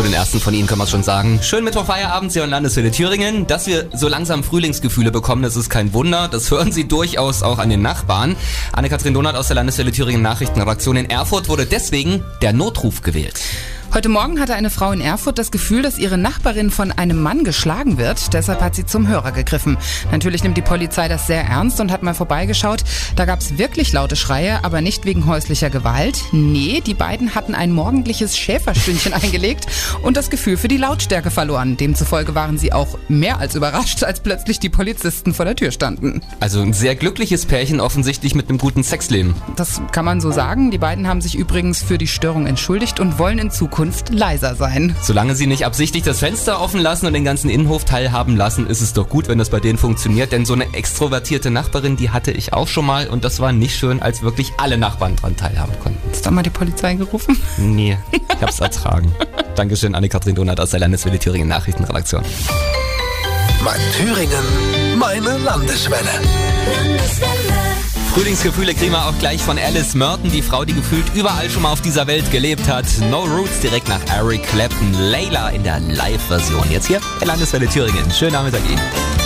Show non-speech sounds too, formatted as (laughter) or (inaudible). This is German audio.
Zu den ersten von Ihnen kann man schon sagen. Schönen Mittwochfeierabend, Sie und Landeswelle Thüringen. Dass wir so langsam Frühlingsgefühle bekommen, das ist kein Wunder. Das hören Sie durchaus auch an den Nachbarn. Anne-Kathrin Donat aus der Landeswelle Thüringen Nachrichtenredaktion in Erfurt wurde deswegen der Notruf gewählt. Heute Morgen hatte eine Frau in Erfurt das Gefühl, dass ihre Nachbarin von einem Mann geschlagen wird. Deshalb hat sie zum Hörer gegriffen. Natürlich nimmt die Polizei das sehr ernst und hat mal vorbeigeschaut. Da gab es wirklich laute Schreie, aber nicht wegen häuslicher Gewalt. Nee, die beiden hatten ein morgendliches Schäferstündchen (laughs) eingelegt und das Gefühl für die Lautstärke verloren. Demzufolge waren sie auch mehr als überrascht, als plötzlich die Polizisten vor der Tür standen. Also ein sehr glückliches Pärchen offensichtlich mit einem guten Sexleben. Das kann man so sagen. Die beiden haben sich übrigens für die Störung entschuldigt und wollen in Zukunft Zukunft leiser sein. Solange sie nicht absichtlich das Fenster offen lassen und den ganzen Innenhof teilhaben lassen, ist es doch gut, wenn das bei denen funktioniert. Denn so eine extrovertierte Nachbarin, die hatte ich auch schon mal und das war nicht schön, als wirklich alle Nachbarn dran teilhaben konnten. Hast du mal die Polizei gerufen? (laughs) Nee, ich hab's ertragen. (laughs) Dankeschön, Anne-Kathrin Donat aus der Landeswelle Thüringen Nachrichtenredaktion. Mein Thüringen, meine Landeswelle. Frühlingsgefühle kriegen wir auch gleich von Alice Merton, die Frau, die gefühlt überall schon mal auf dieser Welt gelebt hat. No Roots direkt nach Eric Clapton. Layla in der Live-Version. Jetzt hier bei Landeswelle Thüringen. Schönen Nachmittag Ihnen.